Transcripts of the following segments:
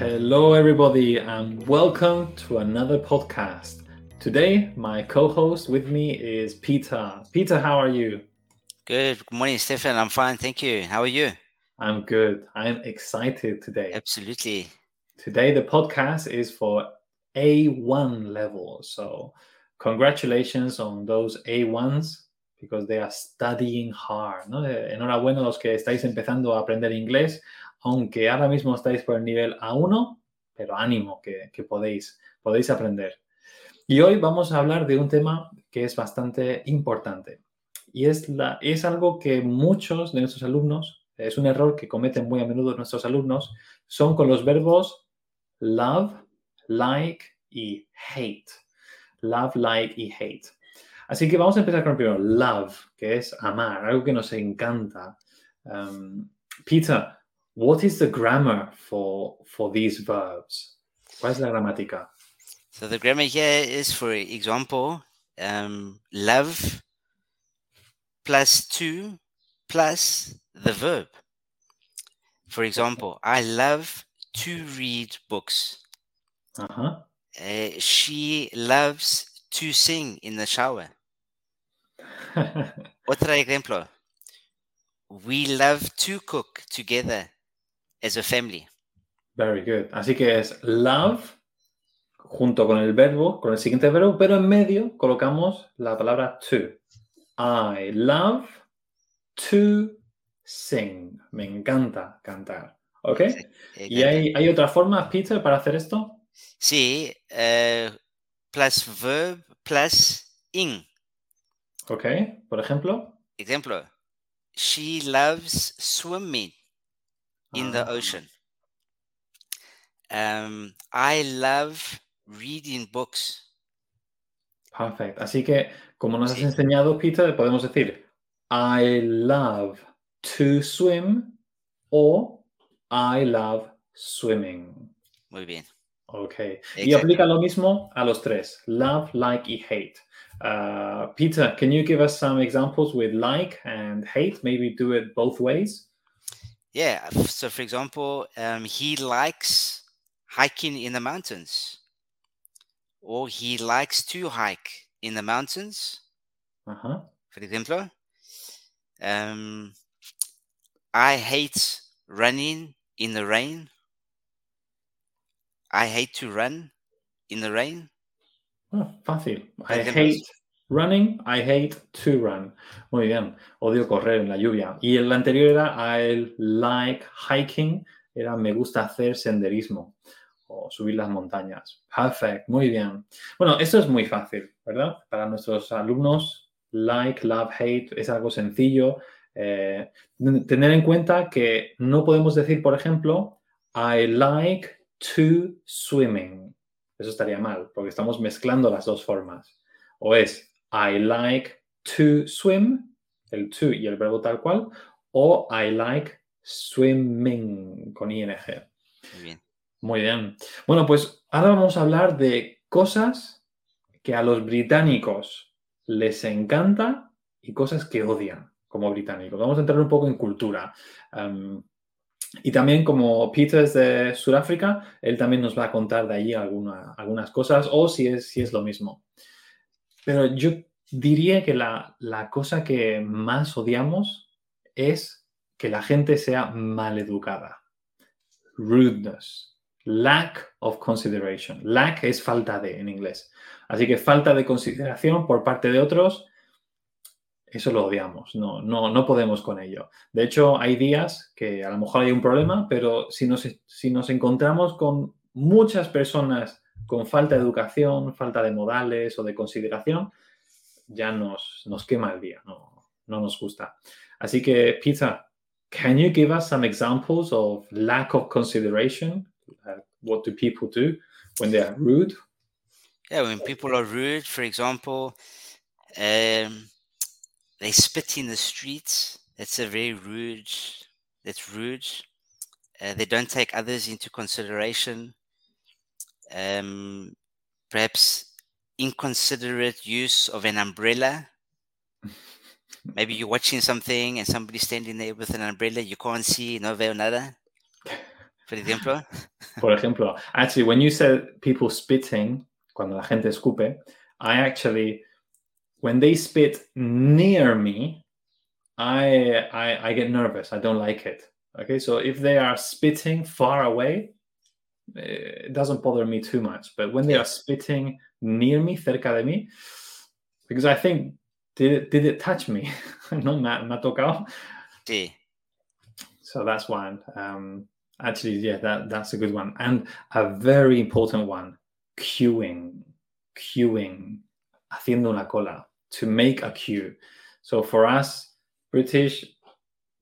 Hello, everybody, and welcome to another podcast. Today, my co host with me is Peter. Peter, how are you? Good. Good morning, Stefan. I'm fine. Thank you. How are you? I'm good. I'm excited today. Absolutely. Today, the podcast is for A1 level. So, congratulations on those A1s because they are studying hard. ¿no? Eh, enhorabuena a los que estáis empezando a aprender inglés, aunque ahora mismo estáis por el nivel A1, pero ánimo que, que podéis, podéis aprender. Y hoy vamos a hablar de un tema que es bastante importante. Y es, la, es algo que muchos de nuestros alumnos, es un error que cometen muy a menudo nuestros alumnos, son con los verbos love, like y hate. Love, like y hate. Así que vamos a empezar con el primero, love, que es amar, algo que nos encanta. Um, Peter, what is the grammar for, for these verbs? ¿Cuál es la gramática? So the grammar here is, for example, um, love plus to plus the verb. For example, I love to read books. Ajá. Uh, she loves to sing in the shower. Otro ejemplo. We love to cook together as a family. Very good. Así que es love junto con el verbo, con el siguiente verbo, pero en medio colocamos la palabra to. I love to sing. Me encanta cantar. ¿Ok? Sí, ¿Y hay, hay otra forma, Peter, para hacer esto? Sí, uh, plus verb plus ing. ¿Ok? Por ejemplo. Ejemplo. She loves swimming in the Ah, ocean. Um, I love reading books. Perfect. Así que, como nos has enseñado, Peter, podemos decir I love to swim o I love swimming. Muy bien. Ok. Y aplica lo mismo a los tres: love, like y hate. Uh, Peter, can you give us some examples with like and hate? Maybe do it both ways. Yeah. So, for example, um, he likes hiking in the mountains, or he likes to hike in the mountains. Ajá. For example, um, I hate running in the rain. I hate to run in the rain. Ah, fácil. I hate running, I hate to run. Muy bien. Odio correr en la lluvia. Y el anterior era I like hiking, era me gusta hacer senderismo o subir las montañas. Perfect. Muy bien. Bueno, esto es muy fácil, ¿verdad? Para nuestros alumnos, like, love, hate es algo sencillo. Eh, tener en cuenta que no podemos decir, por ejemplo, I like to swimming. Eso estaría mal, porque estamos mezclando las dos formas. O es I like to swim, el to y el verbo tal cual, o I like swimming con ing. Muy bien. Muy bien. Bueno, pues ahora vamos a hablar de cosas que a los británicos les encanta y cosas que odian como británicos. Vamos a entrar un poco en cultura. Um, y también como Peter es de Sudáfrica, él también nos va a contar de allí alguna- algunas cosas o si es, si es lo mismo. Pero yo diría que la, la cosa que más odiamos es que la gente sea maleducada. Rudeness. Lack of consideration. Lack es falta de en inglés. Así que falta de consideración por parte de otros, eso lo odiamos. No, no, no podemos con ello. De hecho, hay días que a lo mejor hay un problema, pero si nos, si nos encontramos con muchas personas con falta de educación, falta de modales o de consideración, ya nos, nos quema el día, no, no nos gusta. Así que, Peter, can you give us some examples of lack of consideration? Uh, what do people do when they are rude? Yeah, when people are rude, for example, um, they spit in the streets. That's a very rude. That's rude. Uh, they don't take others into consideration. Um, perhaps inconsiderate use of an umbrella. Maybe you're watching something and somebody's standing there with an umbrella. You can't see, no veo nada. Por ejemplo. Por ejemplo, actually, when you said people spitting, cuando la gente escupe, I actually, when they spit near me, I, I I get nervous. I don't like it. Okay, so if they are spitting far away, it doesn't bother me too much. But when they are spitting near me, cerca de mí, because I think did it did it touch me? no, me, me ha tocado. Sí. So that's one. Um, actually, yeah, that that's a good one, and a very important one: queuing, queuing, haciendo una cola to make a queue. So for us, British,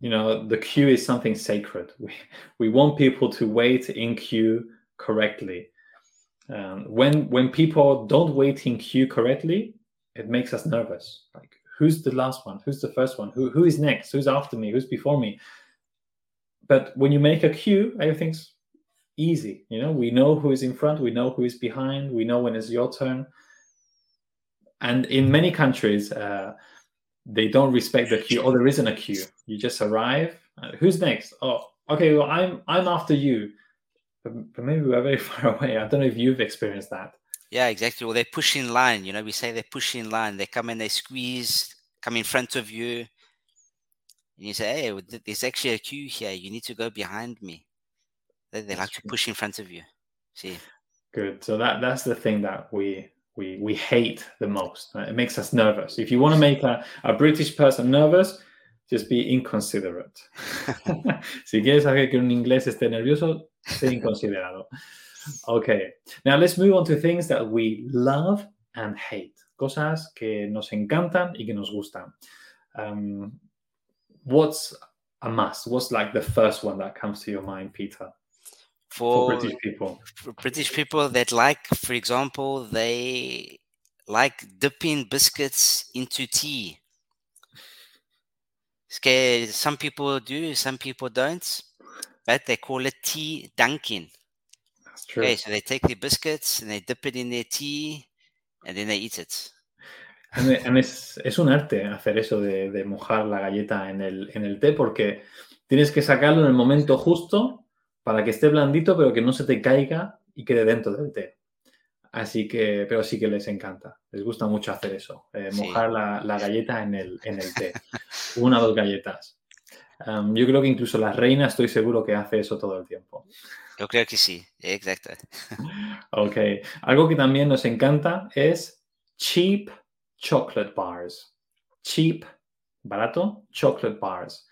you know, the queue is something sacred. We we want people to wait in queue correctly. Um, when when people don't wait in queue correctly, it makes us nervous. Like, who's the last one? Who's the first one? Who who is next? Who's after me? Who's before me? But when you make a queue, everything's easy. You know, we know who is in front, we know who is behind, we know when it's your turn. And in many countries, uh, they don't respect the queue, or there isn't a queue. You just arrive. Uh, who's next? Oh, okay. Well, I'm I'm after you, but, but maybe we're very far away. I don't know if you've experienced that. Yeah, exactly. Well, they push in line. You know, we say they push in line. They come and they squeeze, come in front of you. And you say, hey, there's actually a queue here. You need to go behind me. They, they like to push in front of you. See? Good. So that that's the thing that we we we hate the most. It makes us nervous. If you want to make a, a British person nervous, just be inconsiderate. si quieres hacer que un inglés esté nervioso, sé inconsiderado. Okay. Now let's move on to things that we love and hate. Cosas que nos encantan y que nos gustan. Um, what's a must? What's like the first one that comes to your mind, Peter? For, For British people. for British people that like, for example, they like dipping biscuits into tea. It's que some people do, some people don't, but they call it tea dunking. That's true. Okay, so they take the biscuits and they dip it in their tea and then they eat it. And and es, es un arte hacer eso de, de mojar la galleta en el, en el té porque tienes que sacarlo en el momento justo para que esté blandito pero que no se te caiga y quede dentro del té. Así que, pero sí que les encanta. Les gusta mucho hacer eso, eh, Sí. mojar la, la galleta en el, en el té. Una o dos galletas. Um, yo creo que incluso la reina estoy seguro que hace eso todo el tiempo. Yo creo que sí, exacto. Ok. Algo que también nos encanta es cheap chocolate bars. Cheap, barato, chocolate bars.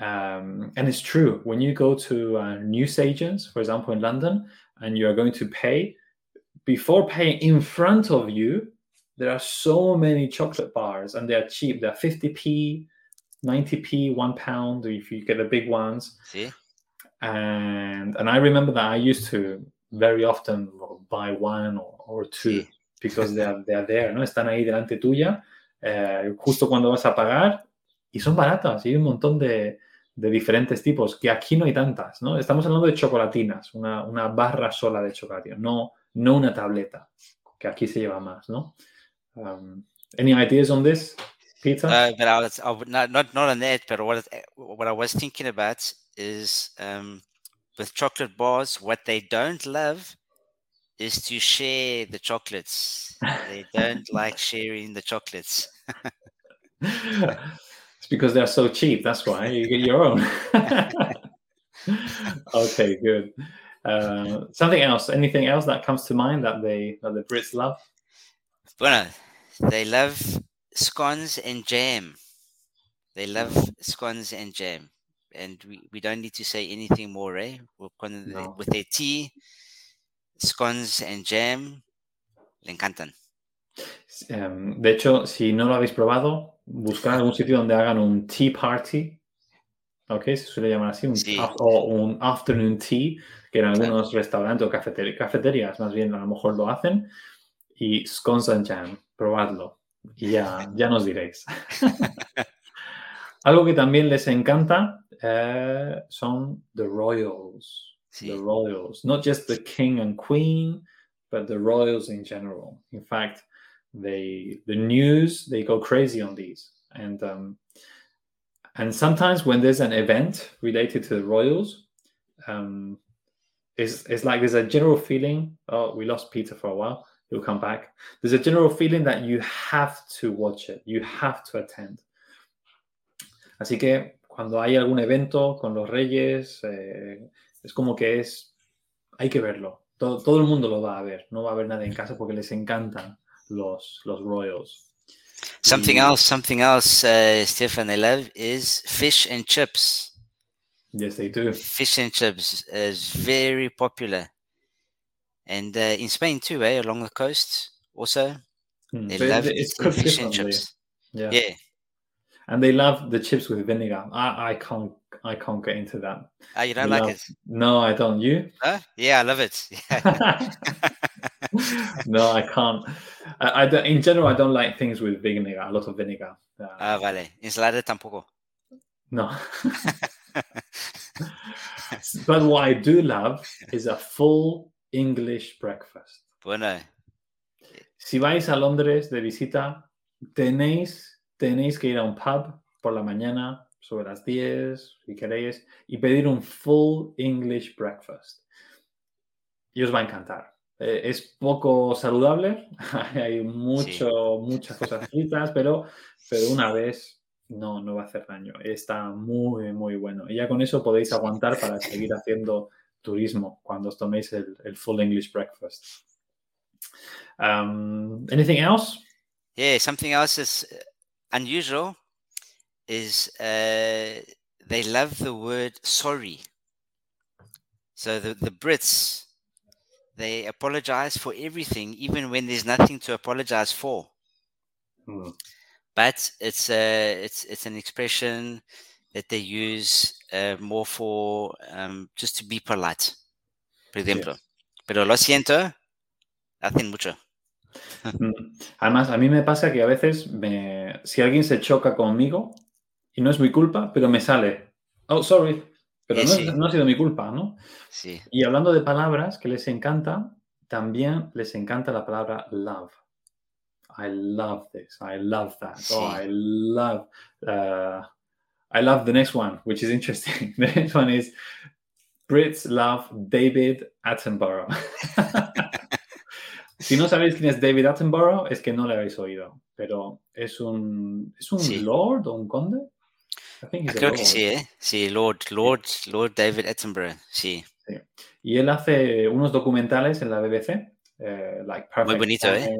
Um, and it's true. When you go to uh, newsagents, for example, in London, and you are going to pay, before paying in front of you, there are so many chocolate bars and they're cheap. They're 50p, 90p, one pound if you get the big ones Sí, and and I remember that I used to very often buy one or, or two Sí. because they are, they are there, ¿no? Están ahí delante tuya, eh, justo cuando vas a pagar y son baratas y hay un montón de, de diferentes tipos que aquí no hay tantas, ¿no? Estamos hablando de chocolatinas, una, una barra sola de chocolate, no, no una tableta, que aquí se lleva más, ¿no? Um, any ideas on this, Peter? uh, but I was I would not not not on that. But what what I was thinking about is um, with chocolate bars, what they don't love is to share the chocolates. They don't like sharing the chocolates. it's because they're so cheap. That's why you get your own. okay, good. Uh, something else? Anything else that comes to mind that they that the Brits love? Bueno, they love scones and jam. They love scones and jam. And we, we don't need to say anything more, eh? With, con- No. with their tea, scones and jam, le encantan. Um, de hecho, si no lo habéis probado, buscar algún sitio donde hagan un tea party. Ok, se suele llamar así, un, Sí. o un afternoon tea, que en Claro. algunos restaurantes o cafeterías, cafeterías más bien a lo mejor lo hacen. Y scones and jam, probadlo. Y ya, ya nos diréis. Algo que también les encanta eh, son the royals. Sí. The royals. Not just the king and queen, but the royals in general. In fact, they the news they go crazy on these. And um, and sometimes when there's an event related to the royals, um, it's, it's like there's a general feeling. Oh, we lost Peter for a while. He'll come back. There's a general feeling that you have to watch it. You have to attend. Así que cuando hay algún evento con los Reyes, eh, es como que es, hay que verlo. Todo, todo, el mundo lo va a ver. No va a haber nadie en casa porque les encantan los, los Royals. Something Y- else, something else, uh, Stefan, they love is fish and chips. Yes, they do. Fish and chips is very popular. And uh, in Spain too, eh, along the coast also. Mm. They So love it's fish and chips. Yeah. Yeah. and they love the chips with vinegar. I, I can't I can't get into that. Oh, you don't They like love- it? No, I don't. You? Huh? Yeah, I love it. Yeah. no, I can't. I, I don't- in general, I don't like things with vinegar. A lot of vinegar. Uh, Ah, vale. Ensalada tampoco. no. but what I do love is a full English breakfast. Bueno. Si vais a Londres de visita, tenéis, tenéis que ir a un pub por la mañana, sobre las 10, si queréis, y pedir un full English breakfast. Y os va a encantar. Eh, es poco saludable, hay mucho, muchas cosas fritas, pero, pero una vez no, no va a hacer daño. Está muy, muy bueno. Y ya con eso podéis aguantar para seguir haciendo turismo cuando os toméis el, el full English breakfast. Um, anything else? Yeah, something else is uh, unusual is uh, they love the word sorry. So the, the Brits, they apologize for everything, even when there's nothing to apologize for. Mm, But it's a it's it's an expression that they use uh, more for um, just to be polite. Por ejemplo. Pero lo siento, hacen mucho. mm. Además, a mí me pasa que a veces me, si alguien se choca conmigo y no es mi culpa, pero me sale, oh, sorry, pero Eh, no, sí. no ha sido mi culpa, ¿no? Sí. Y hablando de palabras que les encanta, también les encanta la palabra love. I love this. I love that. Oh. I love. Uh, I love the next one, which is interesting. the next one is Brits love David Attenborough. si no sabéis quién es David Attenborough, es que no le habéis oído. Pero es un, es un Sí. lord o un conde. I think he's a Creo que sí, ¿eh? Sí, Lord, Lord, Lord David Attenborough, sí. Y él hace unos documentales en la BBC, eh, like Perfect bonito, ¿eh?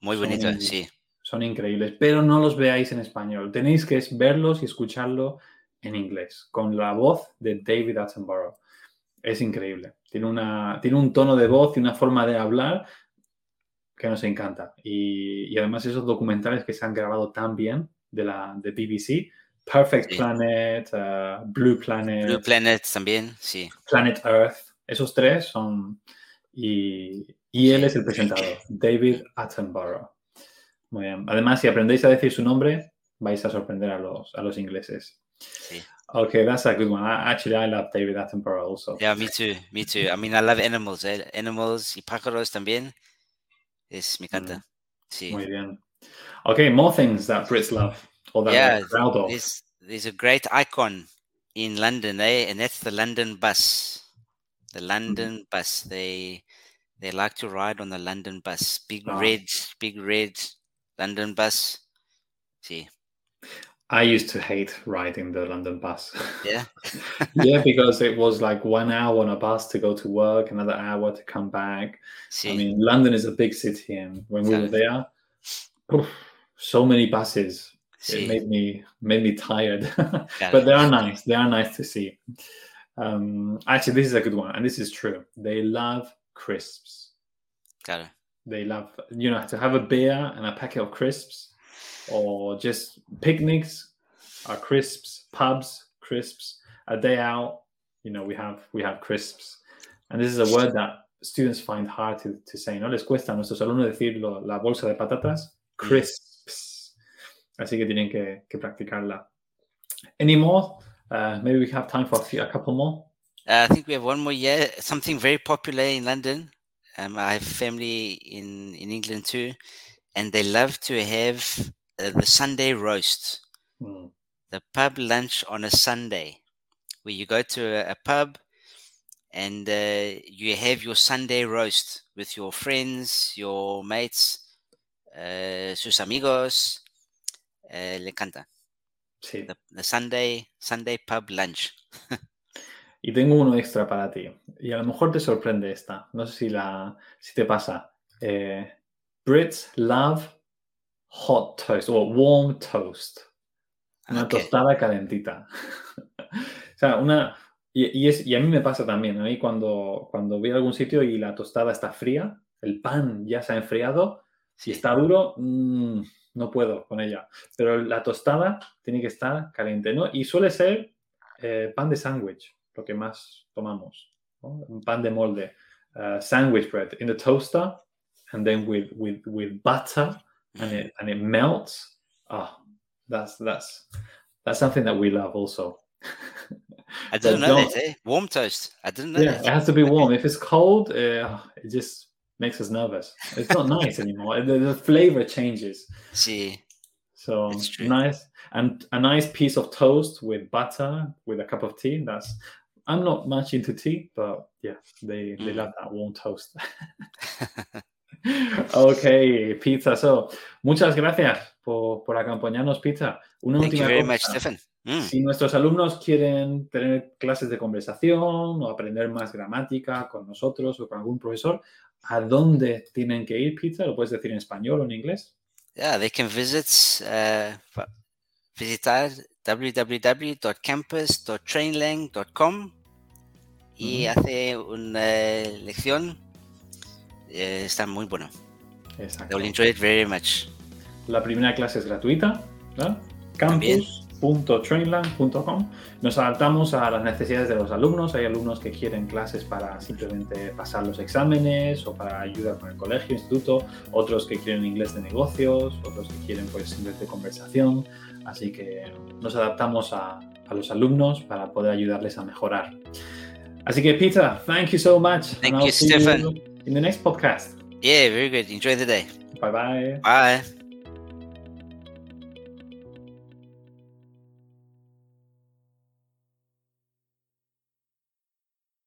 Muy Son bonito, sí. Son increíbles, pero no los veáis en español. Tenéis que verlos y escucharlo en inglés, con la voz de David Attenborough. Es increíble. Tiene, una, tiene un tono de voz y una forma de hablar que nos encanta. Y, y además esos documentales que se han grabado tan bien de la de BBC, Perfect Sí. Planet, uh, Blue Planet, Blue Planet también, sí. Planet Earth. Esos tres son... Y, y él es el presentador, David Attenborough. Muy bien. Además, si aprendéis a decir su nombre, vais a sorprender a los, a los ingleses. Sí. Okay, that's a good one. I, actually, I love David Attenborough also. Yeah, me too, me too. I mean, I love animals, eh? Animals y pájaros también. Es, me encanta. Sí. Muy bien. Okay, more things that Brits love that Yeah, we're proud of. There's, there's a great icon in London, eh? And that's the London bus. The Mm-hmm. London bus. They they like to ride on the London bus. Big Ah. red, big red London bus. See. I used to hate riding the London bus. Yeah. yeah, because it was like one hour on a bus to go to work, another hour to come back. Sí. I mean, London is a big city, and when we were there, so many buses. It made me made me tired. but they are nice. They are nice to see. Um, actually, this is a good one, and this is true. They love crisps. Claro. They love, you know, to have a beer and a packet of crisps, or just picnics are crisps, pubs crisps. A day out, you know, we have we have crisps, and this is a word that students find hard to, to say. No les cuesta a nuestros alumnos decirlo. La bolsa de patatas, crisps. Así que tienen que, que practicarla. Any more? Uh, maybe we have time for a, few, a couple more. Uh, I think we have one more year. Something very popular in London. Um, I have family in, in England too, and they love to have uh, the Sunday roast, Hmm. the pub lunch on a Sunday, where you go to a, a pub and uh, you have your Sunday roast with your friends, your mates, uh, sus amigos. Uh, le encanta. Sí. The, the Sunday Sunday pub lunch. Y tengo uno extra para ti. Y a lo mejor te sorprende esta. No sé si, la, si te pasa. Eh, Brits love hot toast o warm toast. Una Ok. tostada calentita. o sea, una... Y, y es, y a mí me pasa también. A mí cuando, cuando voy a algún sitio y la tostada está fría, el pan ya se ha enfriado, si Sí. está duro, mm, no puedo con ella. Pero la tostada tiene que estar caliente, ¿no? Y suele ser eh, pan de sándwich, lo que más tomamos. ¿no? Un pan de molde. uh, sandwich bread in the toaster and then with, with, with butter and it, and it melts. Oh, that's, that's, that's something that we love also. I didn't know that. Eh? Warm toast. I didn't know Yeah, it has to be warm. If it's cold, uh, it just makes us nervous. It's not nice anymore. The, the flavor changes. Sí. So nice and a nice piece of toast with butter with a cup of tea. That's I'm not much into tea, but yeah, they they Mm. love that warm toast. okay, pizza. So muchas gracias por, por acompañarnos, pizza. Una Thank you última very cosa. much. Mm. Si nuestros alumnos quieren tener clases de conversación o aprender más gramática con nosotros o con algún profesor, ¿a dónde tienen que ir, Pizza? ¿Lo puedes decir en español o en inglés? Yeah, they can visit uh, visitar www.campus.trainlang.com y Ujú. hace una lección. Eh, está muy bueno. They Exacto. will enjoy it very much. La primera clase es gratuita, ¿verdad? También. campus.trainlang.com. Nos adaptamos a las necesidades de los alumnos. Hay alumnos que quieren clases para simplemente pasar los exámenes o para ayudar con el colegio, instituto, otros que quieren inglés de negocios, otros que quieren pues inglés de conversación. Así que nos adaptamos a, a los alumnos para poder ayudarles a mejorar. Así que Peter, thank you so much. Thank and you, Stefan. in the next podcast. Yeah, very good. Enjoy the day. Bye bye. Bye.